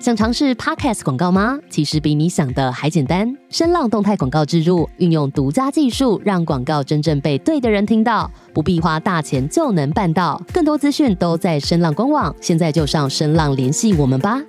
想尝试 Podcast 广告吗？其实比你想的还简单。声浪动态广告植入，运用独家技术，让广告真正被对的人听到，不必花大钱就能办到。更多资讯都在声浪官网，现在就上声浪联系我们吧。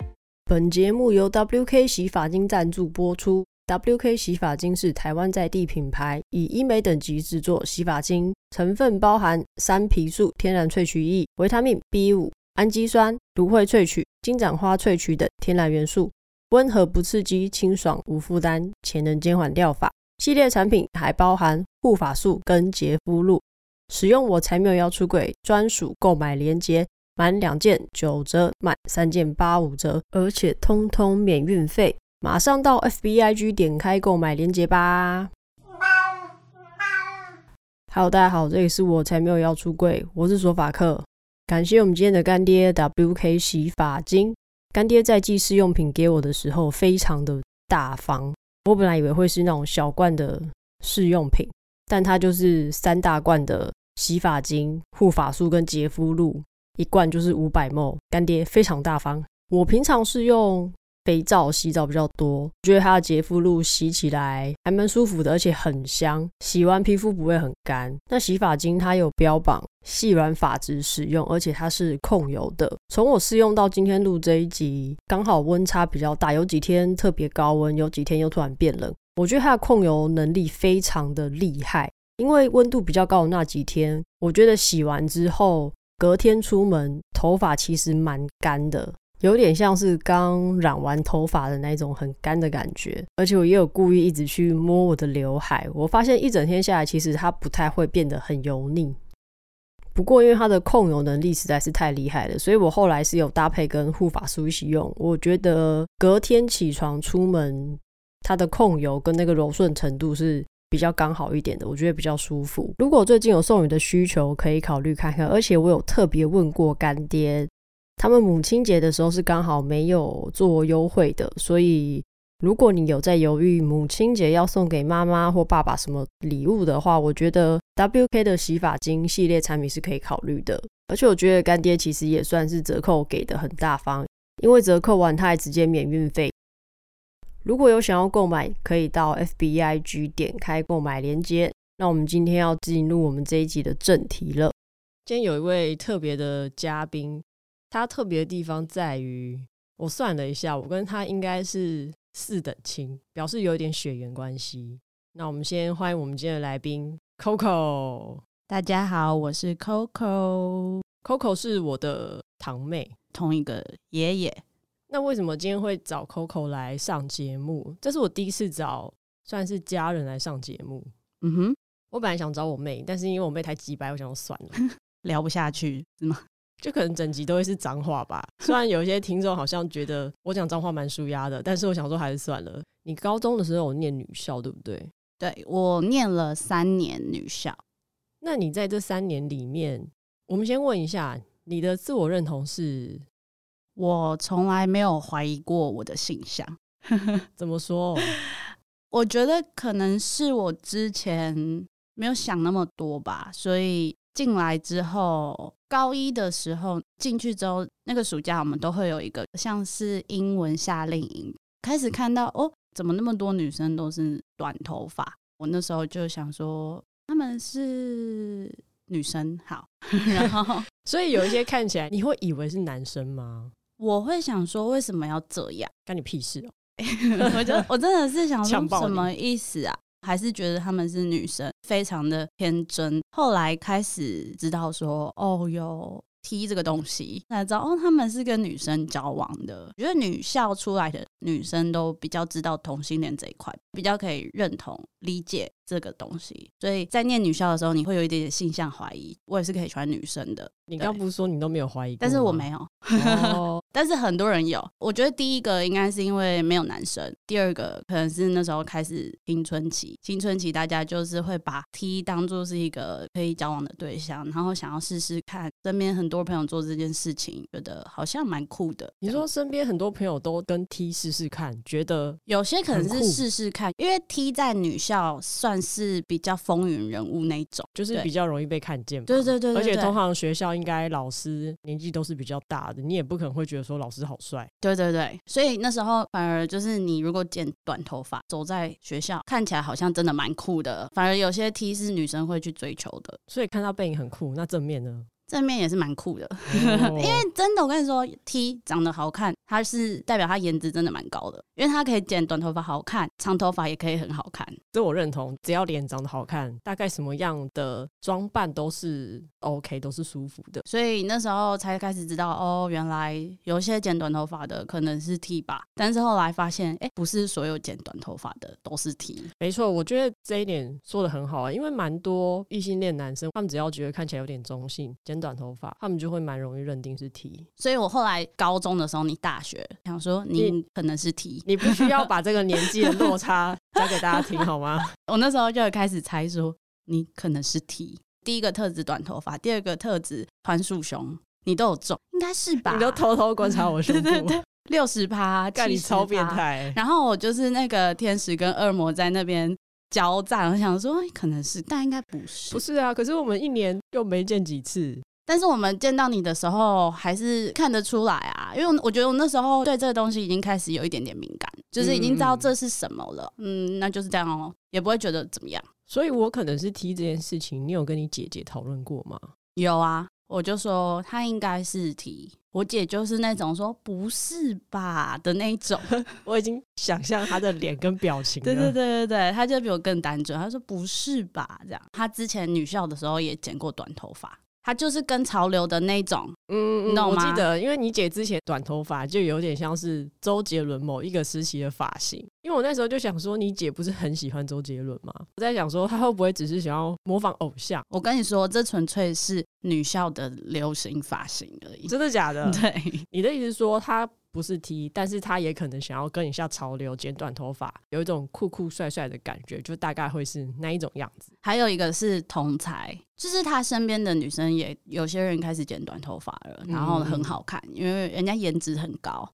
本节目由 WK 洗发精赞助播出。WK 洗发精是台湾在地品牌，以医美等级制作洗发精，成分包含山皮素天然萃取液、维他命 B 五。氨基酸、芦荟萃取、金盏花萃取等天然元素，温和不刺激，清爽无负担，且能减缓掉发。系列产品还包含护发素跟洁肤露。使用我才没有要出柜专属购买链接，满两件九折，满三件八五折，而且通通免运费。马上到 FBIG 点开购买链接吧。Hello，大家好，这里是我才没有要出柜，我是索法克。感谢我们今天的干爹 WK 洗发精。干爹在寄试用品给我的时候非常的大方。我本来以为会是那种小罐的试用品，但它就是三大罐的洗发精、护发素跟洁肤露，一罐就是五百 ml。干爹非常大方。我平常是用。肥皂洗澡比较多，觉得它的洁肤露洗起来还蛮舒服的，而且很香，洗完皮肤不会很干。那洗发精它有标榜细软发质使用，而且它是控油的。从我试用到今天录这一集，刚好温差比较大，有几天特别高温，有几天又突然变冷。我觉得它的控油能力非常的厉害，因为温度比较高的那几天，我觉得洗完之后隔天出门头发其实蛮干的。有点像是刚染完头发的那种很干的感觉，而且我也有故意一直去摸我的刘海，我发现一整天下来，其实它不太会变得很油腻。不过因为它的控油能力实在是太厉害了，所以我后来是有搭配跟护发素一起用。我觉得隔天起床出门，它的控油跟那个柔顺程度是比较刚好一点的，我觉得比较舒服。如果最近有送礼的需求，可以考虑看看。而且我有特别问过干爹。他们母亲节的时候是刚好没有做优惠的，所以如果你有在犹豫母亲节要送给妈妈或爸爸什么礼物的话，我觉得 WK 的洗发精系列产品是可以考虑的。而且我觉得干爹其实也算是折扣给的很大方，因为折扣完他还直接免运费。如果有想要购买，可以到 FBIG 点开购买链接。那我们今天要进入我们这一集的正题了。今天有一位特别的嘉宾。他特别的地方在于，我算了一下，我跟他应该是四等亲，表示有一点血缘关系。那我们先欢迎我们今天的来宾 Coco。大家好，我是 Coco。Coco 是我的堂妹，同一个爷爷。那为什么今天会找 Coco 来上节目？这是我第一次找算是家人来上节目。嗯哼，我本来想找我妹，但是因为我妹太急白，我想说算了，聊不下去是吗？就可能整集都会是脏话吧。虽然有一些听众好像觉得我讲脏话蛮舒压的，但是我想说还是算了。你高中的时候有念女校对不对？对，我念了三年女校。那你在这三年里面，我们先问一下你的自我认同是？我从来没有怀疑过我的性向。怎么说？我觉得可能是我之前没有想那么多吧，所以。进来之后，高一的时候进去之后，那个暑假我们都会有一个像是英文夏令营，开始看到哦，怎么那么多女生都是短头发？我那时候就想说，他们是女生好，然 后所以有一些看起来你会以为是男生吗？我会想说，为什么要这样？干你屁事哦！我就我真的是想说，什么意思啊？还是觉得他们是女生，非常的天真。后来开始知道说，哦哟。T 这个东西，才知道哦，他们是跟女生交往的。我觉得女校出来的女生都比较知道同性恋这一块，比较可以认同理解这个东西。所以在念女校的时候，你会有一点点性向怀疑。我也是可以喜欢女生的。你刚不是说你都没有怀疑？但是我没有。哦、但是很多人有。我觉得第一个应该是因为没有男生，第二个可能是那时候开始青春期。青春期大家就是会把 T 当做是一个可以交往的对象，然后想要试试看身边很。多朋友做这件事情，觉得好像蛮酷的。你说身边很多朋友都跟 T 试试看，觉得有些可能是试试看，因为 T 在女校算是比较风云人物那种，就是比较容易被看见。对对对，对，对，对，而且通常学校应该老师年纪都是比较大的，你也不可能会觉得说老师好帅。对对对，所以那时候反而就是你如果剪短头发，走在学校看起来好像真的蛮酷的。反而有些 T 是女生会去追求的，所以看到背影很酷。那正面呢？正面也是蛮酷的，因为真的，我跟你说，T 长得好看，他是代表他颜值真的蛮高的，因为他可以剪短头发好看，长头发也可以很好看。这我认同，只要脸长得好看，大概什么样的装扮都是 OK，都是舒服的。所以那时候才开始知道，哦，原来有些剪短头发的可能是 T 吧。但是后来发现，哎，不是所有剪短头发的都是 T。没错，我觉得这一点说的很好啊，因为蛮多异性恋男生，他们只要觉得看起来有点中性，剪短头发，他们就会蛮容易认定是 T。所以我后来高中的时候，你大学想说你可能是 T，你，你不需要把这个年纪的落差 讲给大家听好吗？我那时候就开始猜说你可能是 T。第一个特质短头发，第二个特质宽束胸，你都有中，应该是吧？你都偷偷观察我胸部，对对对，六十趴，干你超变态。然后我就是那个天使跟恶魔在那边。交战，我想说可能是，但应该不是。不是啊，可是我们一年又没见几次。但是我们见到你的时候，还是看得出来啊。因为我觉得我那时候对这个东西已经开始有一点点敏感，就是已经知道这是什么了。嗯，嗯，那就是这样哦，也不会觉得怎么样。所以我可能是 T 这件事情，你有跟你姐姐讨论过吗？有啊。我就说她应该是 T，我姐就是那种说不是吧的那种，我已经想象她的脸跟表情了。对对对对对，她就比我更单纯，她说不是吧这样。她之前女校的时候也剪过短头发。他就是跟潮流的那种，嗯，你懂吗？我记得，因为你姐之前短头发就有点像是周杰伦某一个时期的发型。因为我那时候就想说，你姐不是很喜欢周杰伦吗？我在想说，她会不会只是想要模仿偶像？我跟你说，这纯粹是女校的流行发型而已。真的假的？对，你的意思是说她？不是 T，但是他也可能想要跟一下潮流，剪短头发，有一种酷酷帅帅的感觉，就大概会是那一种样子。还有一个是同才，就是他身边的女生也有些人开始剪短头发了，然后很好看，嗯、因为人家颜值很高。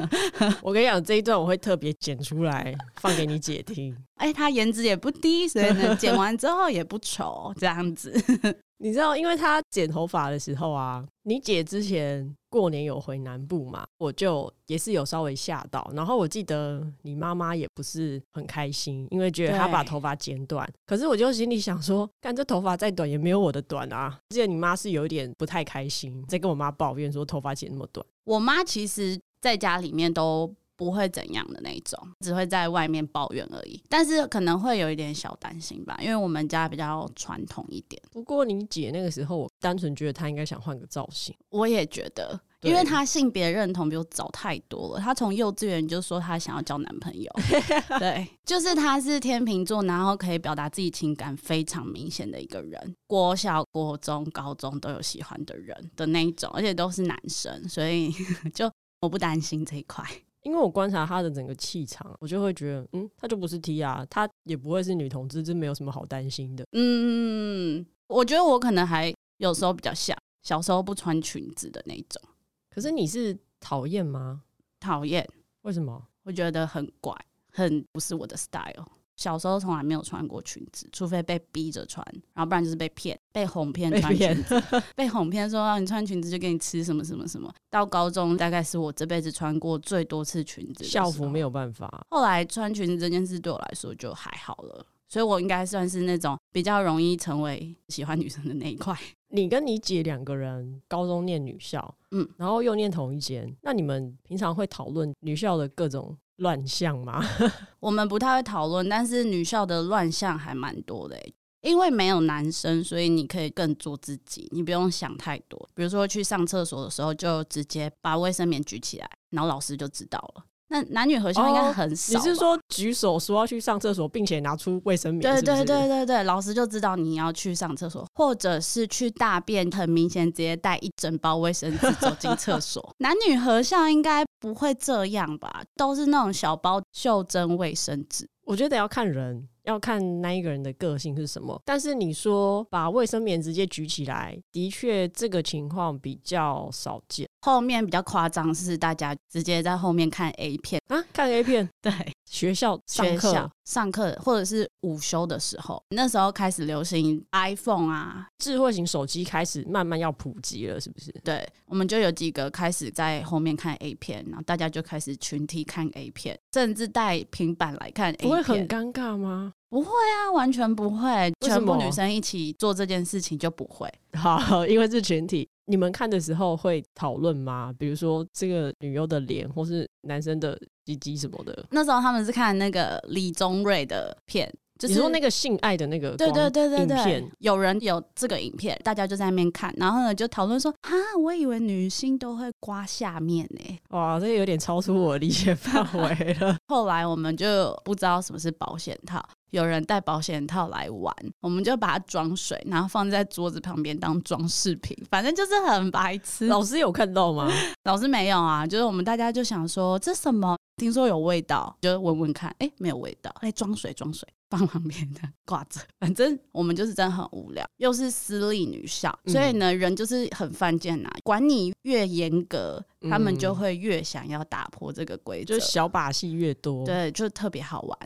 我跟你讲，这一段我会特别剪出来放给你姐听。哎、欸，他颜值也不低，所以呢，剪完之后也不丑，这样子。你知道，因为他剪头发的时候啊，你姐之前过年有回南部嘛，我就也是有稍微吓到。然后我记得你妈妈也不是很开心，因为觉得她把头发剪短。可是我就心里想说，干这头发再短也没有我的短啊。记得你妈是有一点不太开心，在跟我妈抱怨说头发剪那么短。我妈其实在家里面都。不会怎样的那一种，只会在外面抱怨而已。但是可能会有一点小担心吧，因为我们家比较传统一点。不过你姐那个时候，我单纯觉得她应该想换个造型。我也觉得，因为她性别认同比我早太多了。她从幼稚园就说她想要交男朋友，对，就是她是天秤座，然后可以表达自己情感非常明显的一个人。国小、国中、高中都有喜欢的人的那一种，而且都是男生，所以 就我不担心这一块。因为我观察他的整个气场，我就会觉得，嗯，他就不是 T 啊，他也不会是女同志，这没有什么好担心的。嗯，我觉得我可能还有时候比较像小时候不穿裙子的那种。可是你是讨厌吗？讨厌。为什么？我觉得很怪，很不是我的 style。小时候从来没有穿过裙子，除非被逼着穿，然后不然就是被骗，被哄骗穿裙子，被哄骗说让你穿裙子就给你吃什么什么什么。到高中大概是我这辈子穿过最多次裙子，校服没有办法。后来穿裙子这件事对我来说就还好了，所以我应该算是那种比较容易成为喜欢女生的那一块。你跟你姐两个人高中念女校，嗯，然后又念同一间，那你们平常会讨论女校的各种乱象吗？我们不太会讨论，但是女校的乱象还蛮多的。因为没有男生，所以你可以更做自己，你不用想太多。比如说去上厕所的时候，就直接把卫生棉举起来，然后老师就知道了。那男女合校应该很少。哦，你是说举手说要去上厕所，并且拿出卫生棉？对对对对对，老师就知道你要去上厕所，或者是去大便，很明显直接带一整包卫生纸走进厕所。男女合校应该不会这样吧？都是那种小包袖珍卫生纸。我觉得要看人。要看那一个人的个性是什么，但是你说把卫生棉直接举起来，的确这个情况比较少见。后面比较夸张是大家直接在后面看 A 片。啊，看 A 片，对，学校上课？上课或者是午休的时候，那时候开始流行 iPhone 啊，智慧型手机开始慢慢要普及了，是不是？对，我们就有几个开始在后面看 A 片，然后大家就开始群体看 A 片，甚至带平板来看 A 片，不会很尴尬吗？不会啊，完全不会，全部女生一起做这件事情就不会。好，因为是群体。你们看的时候会讨论吗？比如说这个女优的脸，或是男生的鸡鸡什么的。那时候他们是看那个李宗瑞的片，就是你说那个性爱的那个对对对对对影片，有人有这个影片，大家就在那边看，然后呢就讨论说啊，我以为女星都会刮下面呢、欸。哇，这个有点超出我的理解范围了。后来我们就不知道什么是保险套。有人带保险套来玩，我们就把它装水，然后放在桌子旁边当装饰品，反正就是很白痴。老师有看到吗？老师没有啊，就是我们大家就想说这什么？听说有味道，就闻闻看，哎、欸，没有味道，哎，装水装水，放旁边的 挂着。反正我们就是真的很无聊，又是私立女校，所以呢，人就是很犯贱呐。管你越严格，他们就会越想要打破这个规则，就是小把戏越多，对，就特别好玩。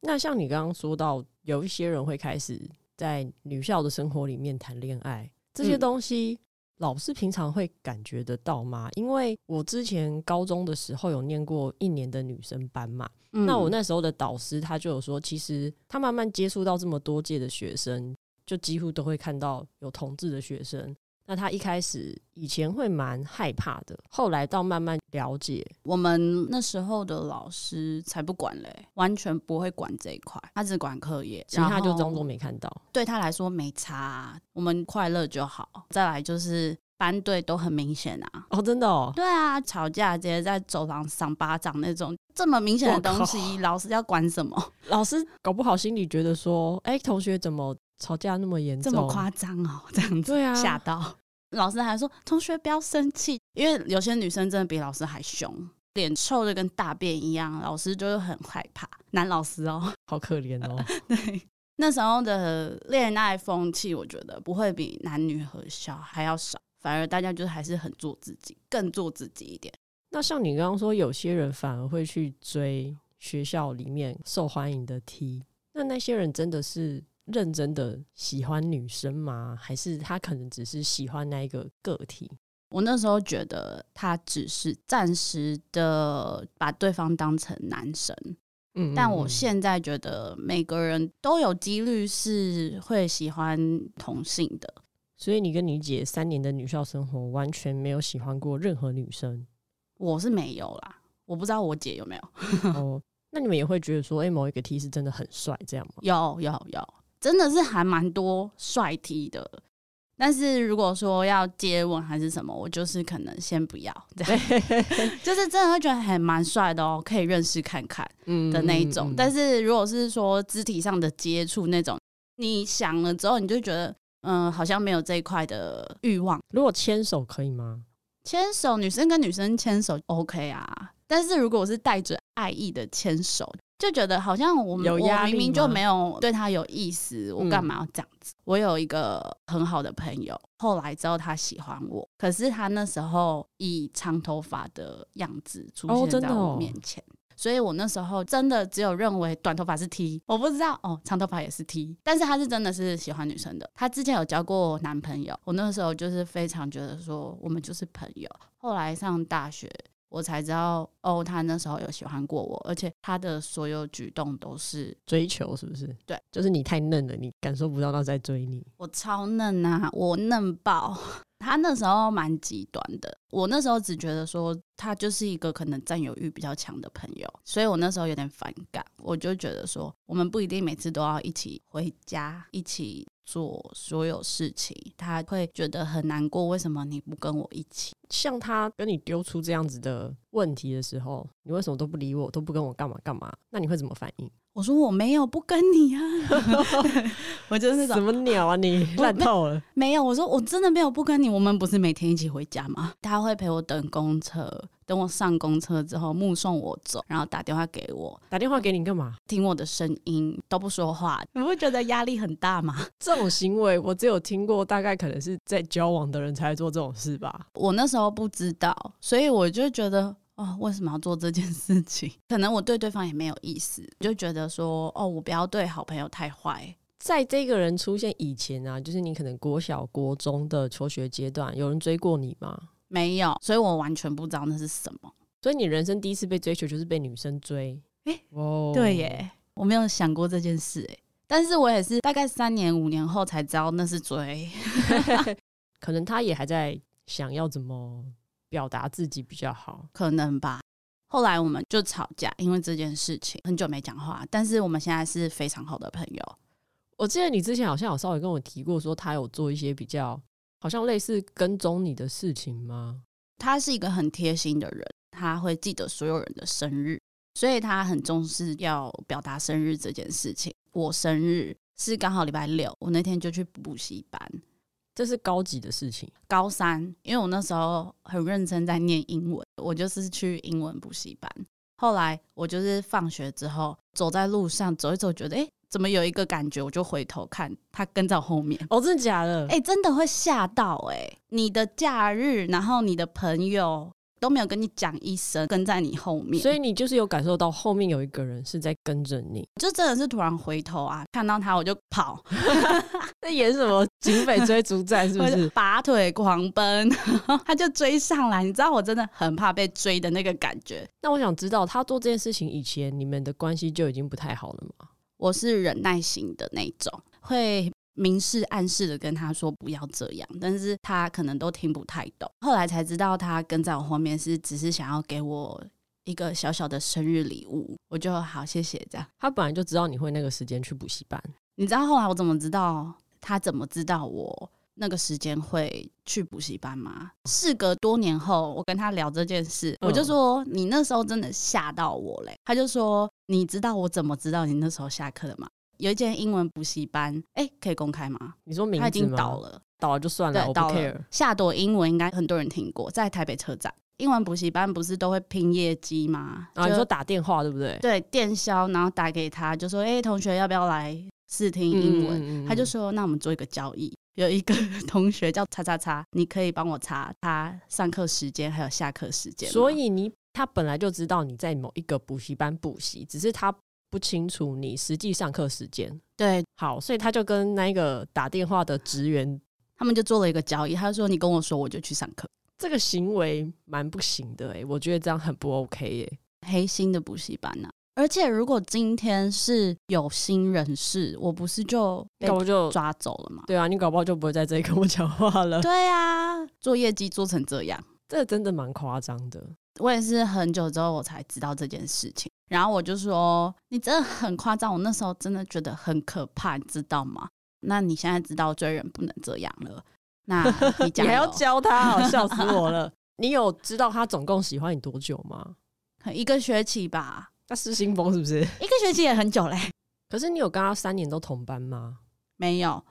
那像你刚刚说到，有一些人会开始在女校的生活里面谈恋爱，这些东西老师平常会感觉得到吗？因为我之前高中的时候有念过一年的女生班嘛，那我那时候的导师他就有说，其实他慢慢接触到这么多届的学生，就几乎都会看到有同志的学生。那他一开始以前会蛮害怕的，后来到慢慢了解，我们那时候的老师才不管嘞，完全不会管这一块，他只管课业，其他就装作没看到。对他来说没差啊，我们快乐就好。再来就是班队都很明显啊，哦，真的哦，对啊，吵架直接在走廊赏巴掌那种，这么明显的东西，老师要管什么？老师搞不好心里觉得说，哎，同学怎么？吵架那么严重，这么夸张哦？这样子，吓到老师还说同学不要生气，因为有些女生真的比老师还凶，脸臭的跟大便一样，老师就是很害怕。男老师哦，好可怜哦。对，那时候的恋爱风气，我觉得不会比男女合校还要少，反而大家就还是很做自己，更做自己一点。那像你刚刚说，有些人反而会去追学校里面受欢迎的 T，那那些人真的是？认真的喜欢女生吗？还是他可能只是喜欢那一个个体？我那时候觉得他只是暂时的把对方当成男生。嗯，但我现在觉得每个人都有几率是会喜欢同性的。所以你跟你姐三年的女校生活，完全没有喜欢过任何女生？我是没有啦，我不知道我姐有没有。哦，那你们也会觉得说，哎，某一个 T 是真的很帅，这样吗？有，有，有。真的是还蛮多帅 T 的，但是如果说要接吻还是什么，我就是可能先不要，对，就是真的会觉得还蛮帅的哦，可以认识看看的那一种。但是如果是说肢体上的接触那种，你想了之后，你就觉得嗯，好像没有这一块的欲望。如果牵手可以吗？牵手，女生跟女生牵手 OK 啊，但是如果我是带着爱意的牵手。就觉得好像我们我明明就没有对他有意思，我干嘛要这样子？嗯。我有一个很好的朋友，后来知道他喜欢我，可是他那时候以长头发的样子出现在我面前，哦，所以我那时候真的只有认为短头发是 T，我不知道哦，长头发也是 T，但是他是真的是喜欢女生的。他之前有交过男朋友，我那时候就是非常觉得说我们就是朋友。后来上大学。我才知道哦，他那时候有喜欢过我，而且他的所有举动都是追求，是不是？对，就是你太嫩了，你感受不到他在追你。我超嫩啊，我嫩爆。他那时候蛮极端的，我那时候只觉得说他就是一个可能占有欲比较强的朋友，所以我那时候有点反感。我就觉得说，我们不一定每次都要一起回家，一起做所有事情。他会觉得很难过，为什么你不跟我一起？像他跟你丢出这样子的问题的时候，你为什么都不理我，都不跟我干嘛干嘛？那你会怎么反应？我说我没有不跟你啊，我就是那种什么鸟啊你烂透了。没有，我说我真的没有不跟你，我们不是每天一起回家吗？他会陪我等公车，等我上公车之后目送我走，然后打电话给我。打电话给你干嘛？听我的声音都不说话，你不会觉得压力很大吗？这种行为我只有听过，大概可能是在交往的人才做这种事吧。我那时候不知道，所以我就觉得。哦，为什么要做这件事情？可能我对对方也没有意思，就觉得说，哦，我不要对好朋友太坏。在这个人出现以前啊，就是你可能国小、国中的求学阶段，有人追过你吗？没有，所以我完全不知道那是什么。所以你人生第一次被追求就是被女生追？哎、欸，哦，对耶，我没有想过这件事，哎，但是我也是大概三年、五年后才知道那是追。可能他也还在想要怎么表达自己比较好，可能吧。后来我们就吵架，因为这件事情很久没讲话，但是我们现在是非常好的朋友。我记得你之前好像有稍微跟我提过，说他有做一些比较好像类似跟踪你的事情吗？他是一个很贴心的人，他会记得所有人的生日，所以他很重视要表达生日这件事情。我生日是刚好礼拜六，我那天就去补习班，这是高级的事情。高三，因为我那时候很认真在念英文，我就是去英文补习班。后来我就是放学之后走在路上走一走，觉得哎。诶怎么有一个感觉？我就回头看，他跟在我后面。哦，真的假的？哎、欸，真的会吓到哎、欸！你的假日，然后你的朋友都没有跟你讲一声，跟在你后面，所以你就是有感受到后面有一个人是在跟着你，就真的是突然回头啊，看到他我就跑。在演什么警匪追逐战？是不是？拔腿狂奔，他就追上来。你知道我真的很怕被追的那个感觉。那我想知道，他做这件事情以前，你们的关系就已经不太好了吗？我是忍耐型的那种，会明示暗示的跟他说不要这样，但是他可能都听不太懂。后来才知道他跟在我后面是只是想要给我一个小小的生日礼物，我就好谢谢这样。他本来就知道你会那个时间去补习班，你知道后来我怎么知道他怎么知道我那个时间会去补习班吗？事隔多年后，我跟他聊这件事，我就说你那时候真的吓到我嘞。他就说。你知道我怎么知道你那时候下课的吗？有一间英文补习班，哎、欸，可以公开吗？你说名字吗？他已经倒了，倒了就算了，我不 care。夏朵英文应该很多人听过，在台北车站。英文补习班不是都会拼业绩吗？啊，你说打电话对不对？对，电销，然后打给他，就说：“哎、欸，同学要不要来试听英文？”他就说：“那我们做一个交易，有一个 同学叫叉叉叉，你可以帮我查他上课时间还有下课时间。”所以你。他本来就知道你在某一个补习班补习，只是他不清楚你实际上课时间。对，好，所以他就跟那个打电话的职员，他们就做了一个交易。他说：“你跟我说，我就去上课。”这个行为蛮不行的哎、欸，我觉得这样很不 OK 耶、欸。黑心的补习班呐、啊？而且如果今天是有心人士，我不是就被就抓走了吗？对啊，你搞不好就不会在这里跟我讲话了。对啊，做业绩做成这样，这真的蛮夸张的。我也是很久之后我才知道这件事情，然后我就说，你真的很夸张，我那时候真的觉得很可怕，你知道吗？那你现在知道追人不能这样了，那 你，你还要教他，好笑死我了。你有知道他总共喜欢你多久吗？一个学期吧。他失心疯是不是？一个学期也很久嘞。可是你有跟他三年都同班吗？没有，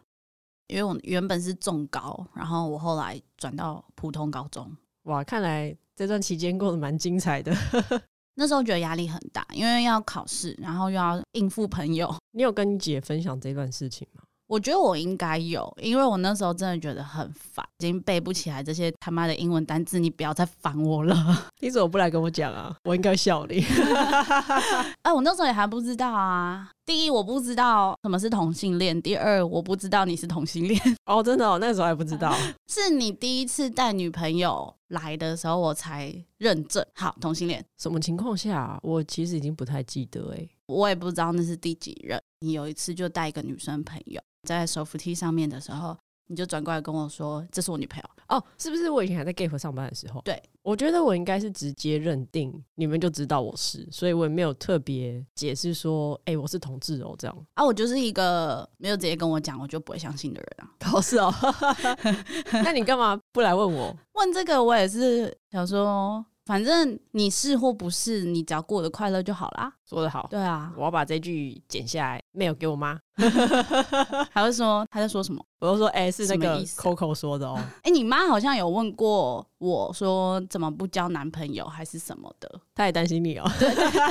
因为我原本是重高，然后我后来转到普通高中。哇，看来。这段期间过得蛮精彩的，那时候觉得压力很大，因为要考试，然后又要应付朋友。你有跟你姐分享这段事情吗？我觉得我应该有，因为我那时候真的觉得很烦，已经背不起来这些他妈的英文单字，你不要再烦我了。你怎么不来跟我讲啊？我应该笑你。哎，我那时候也还不知道啊。第一，我不知道什么是同性恋；第二，我不知道你是同性恋。哦，真的哦，那时候还不知道。是你第一次带女朋友来的时候，我才认证。好，同性恋。什么情况下？我其实已经不太记得哎。我也不知道那是第几任。你有一次就带一个女生朋友。在手扶梯上面的时候，你就转过来跟我说：“这是我女朋友。”哦，是不是我以前还在 Gap 上班的时候？对，我觉得我应该是直接认定你们就知道我是，所以我也没有特别解释说：“哎、欸，我是同志哦。”这样啊，我就是一个没有直接跟我讲，我就不会相信的人啊。哦，是哦，那你干嘛不来问我？问这个我也是想说。反正你是或不是，你只要过得快乐就好啦。说得好，对啊，我要把这句剪下来，mail 给我妈。还会说他在说什么？我就说，哎、欸，是那个 Coco 说的哦。哎、欸，你妈好像有问过我说怎么不交男朋友还是什么的，她也担心你哦。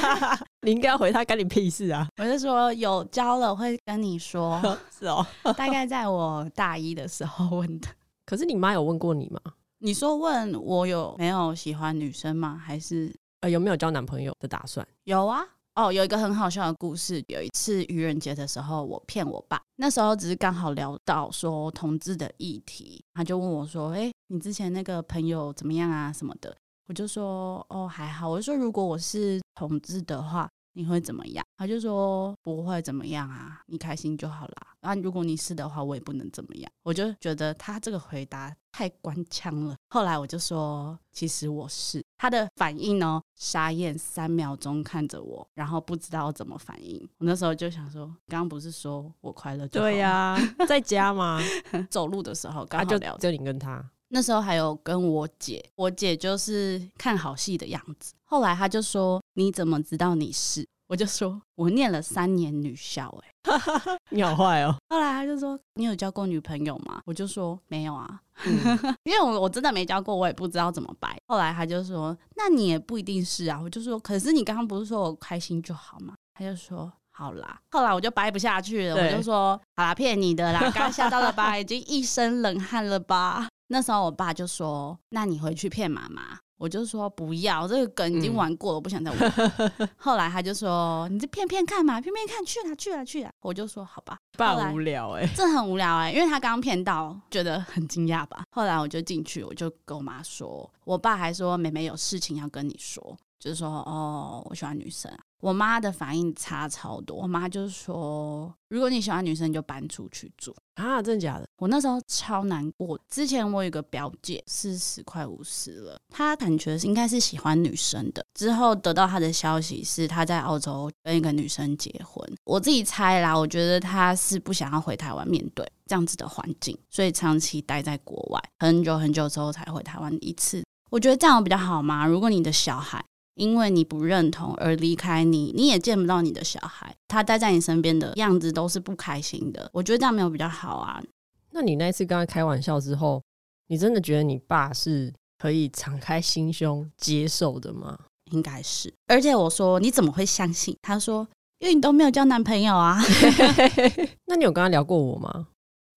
你应该要回她，干你屁事啊！我就说有交了会跟你说，是哦，大概在我大一的时候问的。可是你妈有问过你吗？你说问我有没有喜欢女生吗？还是呃，有没有交男朋友的打算？有啊。哦，有一个很好笑的故事。有一次愚人节的时候，我骗我爸，那时候只是刚好聊到说同志的议题，他就问我说：“哎，你之前那个朋友怎么样啊？什么的？”我就说：“哦，还好。”我就说：“如果我是同志的话。”你会怎么样？他就说不会怎么样啊，你开心就好啦。啊，如果你是的话，我也不能怎么样。我就觉得他这个回答太官腔了。后来我就说，其实我是。他的反应呢，傻眼三秒钟看着我，然后不知道怎么反应。我那时候就想说，刚刚不是说我快乐就好？对呀、啊，在家吗？走路的时候刚好聊、就你跟他。那时候还有跟我姐，我姐就是看好戏的样子。后来她就说：“你怎么知道你是？”我就说：“我念了三年女校。”哎，你好坏哦。后来她就说：“你有交过女朋友吗？”我就说：“没有啊，嗯、因为我我真的没交过，我也不知道怎么掰。”后来她就说：“那你也不一定是啊。”我就说：“可是你刚刚不是说我开心就好吗？”她就说：“好啦。”后来我就掰不下去了，我就说：“好啦，骗你的啦，刚吓到了吧？已经一身冷汗了吧？”那时候我爸就说：“那你回去骗妈妈。”我就说：“不要，这个梗已经玩过了，我不想再玩。嗯 ”后来他就说：“你这骗骗看嘛，骗骗看，去啦去啦去啦。”我就说：“好吧。”爸无聊哎、欸，这很无聊哎、欸，因为他刚骗到，觉得很惊讶吧。后来我就进去，我就跟我妈说：“我爸还说妹妹有事情要跟你说，就是说哦，我喜欢女生。”我妈的反应差超多，我妈就是说，如果你喜欢女生，你就搬出去住啊！真的假的？我那时候超难过。之前我有个表姐四十快五十了，她感觉应该是喜欢女生的。之后得到她的消息是她在澳洲跟一个女生结婚。我自己猜啦，我觉得她是不想要回台湾面对这样子的环境，所以长期待在国外，很久很久之后才回台湾一次。我觉得这样比较好吗？如果你的小孩。因为你不认同而离开你，你也见不到你的小孩，他待在你身边的样子都是不开心的。我觉得这样没有比较好啊。那你那次跟他开玩笑之后，你真的觉得你爸是可以敞开心胸接受的吗？应该是。而且我说你怎么会相信？他说因为你都没有交男朋友啊。那你有跟他聊过我吗？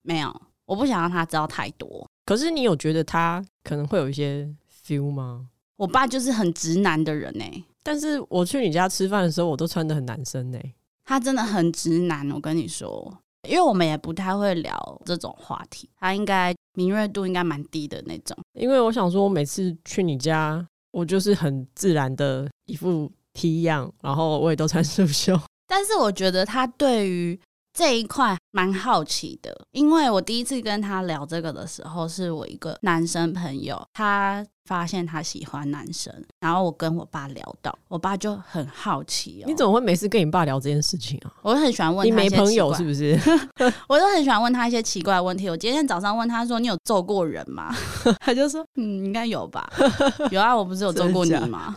没有，我不想让他知道太多。可是你有觉得他可能会有一些 feel 吗？我爸就是很直男的人呢、欸，但是我去你家吃饭的时候，我都穿的很男生呢、欸。他真的很直男，我跟你说，因为我们也不太会聊这种话题，他应该敏锐度应该蛮低的那种。因为我想说，我每次去你家，我就是很自然的一副 T 样，然后我也都穿 束胸。但是我觉得他对于这一块蛮好奇的，因为我第一次跟他聊这个的时候，是我一个男生朋友，他。发现他喜欢男生，然后我跟我爸聊到，我爸就很好奇哦。你怎么会没事跟你爸聊这件事情啊？我很喜欢问他。你没朋友是不是？我就很喜欢问他一些奇怪的问题。我今天早上问他说：“你有揍过人吗？” 他就说：“嗯，应该有吧。”有啊，我不是有揍过你吗？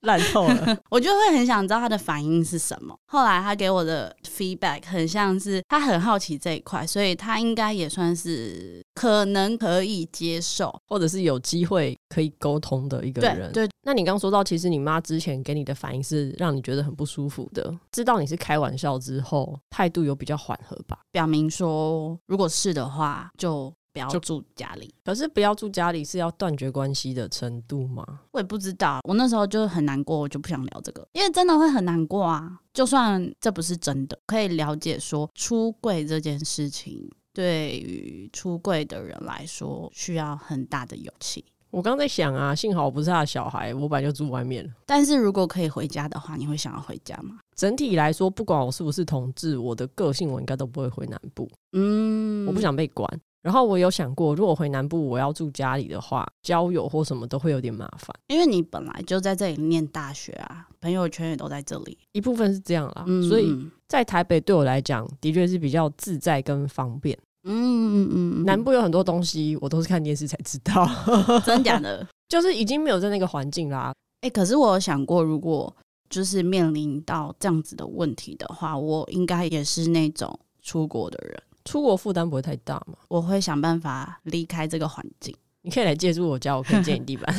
烂透了。我就会很想知道他的反应是什么。后来他给我的 feedback 很像是他很好奇这一块，所以他应该也算是可能可以接受，或者是有机会可以。沟通的一个人，对，对，那你刚说到，其实你妈之前给你的反应是让你觉得很不舒服的。知道你是开玩笑之后，态度有比较缓和吧？表明说，如果是的话，就不要住家里。可是不要住家里是要断绝关系的程度吗？我也不知道，我那时候就很难过，我就不想聊这个，因为真的会很难过啊。就算这不是真的，可以了解说出柜这件事情，对于出柜的人来说，需要很大的勇气。我刚在想啊，幸好我不是他的小孩，我本来就住外面了。但是如果可以回家的话，你会想要回家吗？整体来说，不管我是不是同志，我的个性我应该都不会回南部。嗯，我不想被管。然后我有想过，如果回南部我要住家里的话，交友或什么都会有点麻烦。因为你本来就在这里念大学啊，朋友圈也都在这里，一部分是这样啦。嗯，所以在台北对我来讲，的确是比较自在跟方便。嗯嗯嗯，南部有很多东西，我都是看电视才知道，真假的，就是已经没有在那个环境啦。哎、欸，可是我有想过，如果就是面临到这样子的问题的话，我应该也是那种出国的人，出国负担不会太大嘛？我会想办法离开这个环境。你可以来借住我家，我可以借你地板。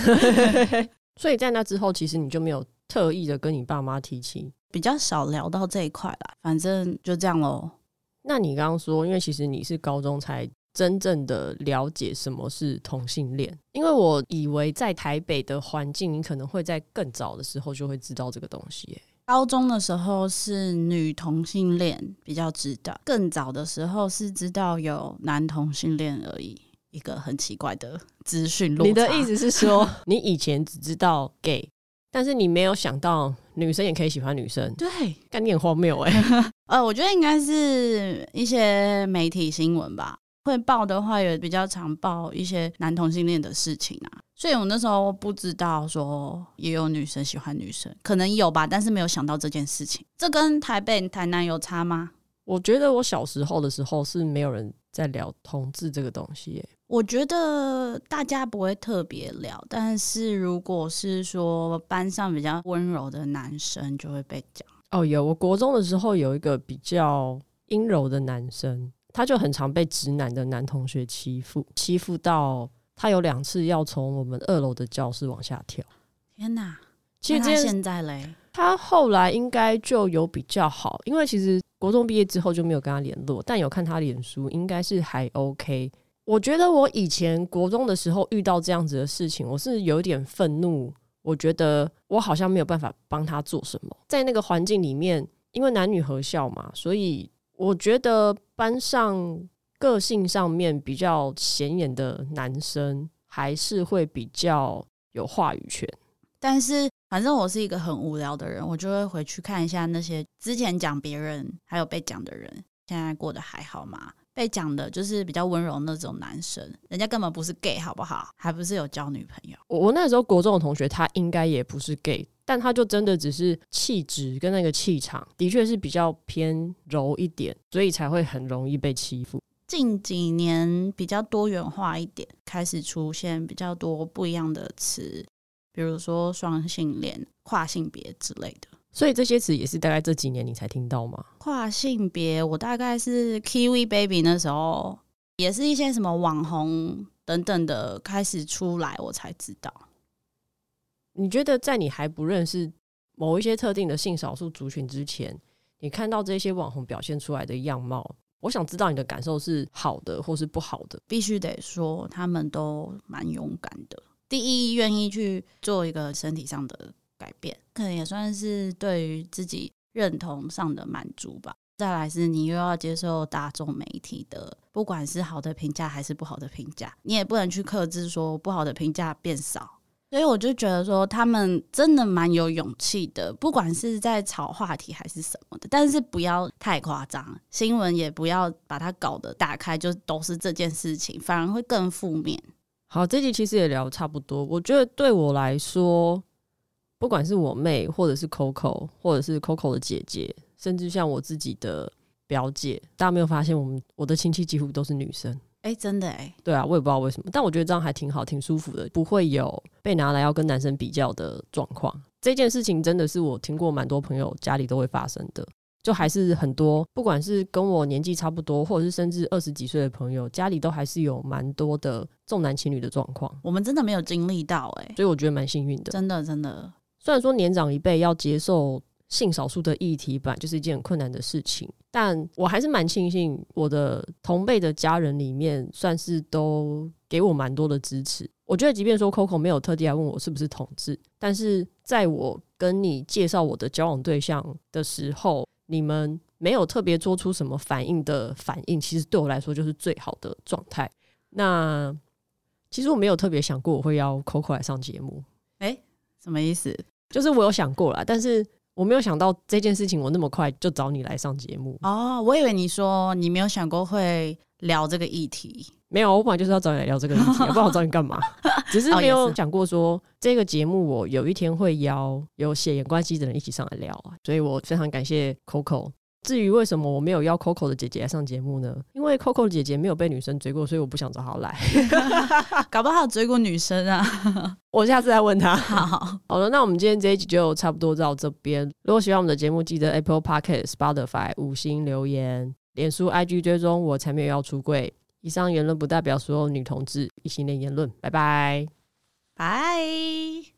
所以在那之后，其实你就没有特意的跟你爸妈提起，比较少聊到这一块啦。反正就这样喽。那你刚刚说，因为其实你是高中才真正的了解什么是同性恋，因为我以为在台北的环境，你可能会在更早的时候就会知道这个东西。高中的时候是女同性恋比较知道，更早的时候是知道有男同性恋而已。一个很奇怪的资讯落差。你的意思是说，你以前只知道 gay，但是你没有想到女生也可以喜欢女生？对，概念荒谬哎。呃，我觉得应该是一些媒体新闻吧，会报的话也比较常报一些男同性恋的事情啊。所以我那时候不知道说也有女生喜欢女生，可能有吧，但是没有想到这件事情。这跟台北、台南有差吗？我觉得我小时候的时候是没有人在聊同志这个东西耶。我觉得大家不会特别聊，但是如果是说班上比较温柔的男生就会被讲。哦，有，我国中的时候有一个比较阴柔的男生，他就很常被直男的男同学欺负，欺负到他有两次要从我们二楼的教室往下跳。天哪！其实他现在嘞，他后来应该就有比较好，因为其实国中毕业之后就没有跟他联络，但有看他脸书，应该是还 OK。我觉得我以前国中的时候遇到这样子的事情，我是有点愤怒。我觉得我好像没有办法帮他做什么，在那个环境里面，因为男女合校嘛，所以我觉得班上个性上面比较显眼的男生还是会比较有话语权。但是反正我是一个很无聊的人，我就会回去看一下那些之前讲别人还有被讲的人，现在过得还好吗？被讲的就是比较温柔那种男生，人家根本不是 gay，好不好？还不是有交女朋友。我我那时候国中的同学，他应该也不是 gay，但他就真的只是气质跟那个气场，的确是比较偏柔一点，所以才会很容易被欺负。近几年比较多元化一点，开始出现比较多不一样的词，比如说双性恋、跨性别之类的。所以这些词也是大概这几年你才听到吗？跨性别，我大概是 Kiwi Baby 那时候，也是一些什么网红等等的开始出来，我才知道。你觉得在你还不认识某一些特定的性少数族群之前，你看到这些网红表现出来的样貌，我想知道你的感受是好的或是不好的？必须得说，他们都蛮勇敢的，第一愿意去做一个身体上的。改变可能也算是对于自己认同上的满足吧。再来是你又要接受大众媒体的，不管是好的评价还是不好的评价，你也不能去克制说不好的评价变少。所以我就觉得说他们真的蛮有勇气的，不管是在炒话题还是什么的，但是不要太夸张，新闻也不要把它搞得打开就都是这件事情，反而会更负面。好，这集其实也聊差不多，我觉得对我来说。不管是我妹，或者是 Coco，或者是 Coco 的姐姐，甚至像我自己的表姐，大家没有发现我们我的亲戚几乎都是女生？哎、欸，真的哎、欸，对啊，我也不知道为什么，但我觉得这样还挺好，挺舒服的，不会有被拿来要跟男生比较的状况。这件事情真的是我听过蛮多朋友家里都会发生的，就还是很多，不管是跟我年纪差不多，或者是甚至二十几岁的朋友，家里都还是有蛮多的重男轻女的状况。我们真的没有经历到哎、欸，所以我觉得蛮幸运的，真的真的。虽然说年长一辈要接受性少数的议题，本来就是一件很困难的事情，但我还是蛮庆幸我的同辈的家人里面，算是都给我蛮多的支持。我觉得，即便说 Coco 没有特地来问我是不是同志，但是在我跟你介绍我的交往对象的时候，你们没有特别做出什么反应的反应，其实对我来说就是最好的状态。那其实我没有特别想过我会邀 Coco 来上节目，诶，什么意思？就是我有想过啦，但是我没有想到这件事情，我那么快就找你来上节目哦。我以为你说你没有想过会聊这个议题，没有，我本来就是要找你来聊这个议题，我 不知道我找你干嘛，只是没有想过说这个节目我有一天会邀有血缘关系的人一起上来聊啊，所以我非常感谢 Coco。至于为什么我没有邀 Coco 的姐姐来上节目呢？因为 Coco 的姐姐没有被女生追过，所以我不想找她来。搞不好追过女生啊！我下次再问她。好，好了，那我们今天这一集就差不多到这边。如果喜欢我们的节目，记得 Apple Podcast、Spotify 五星留言，脸书 IG 追踪我才没有要出柜。以上言论不代表所有女同志异性恋言论。拜拜，拜。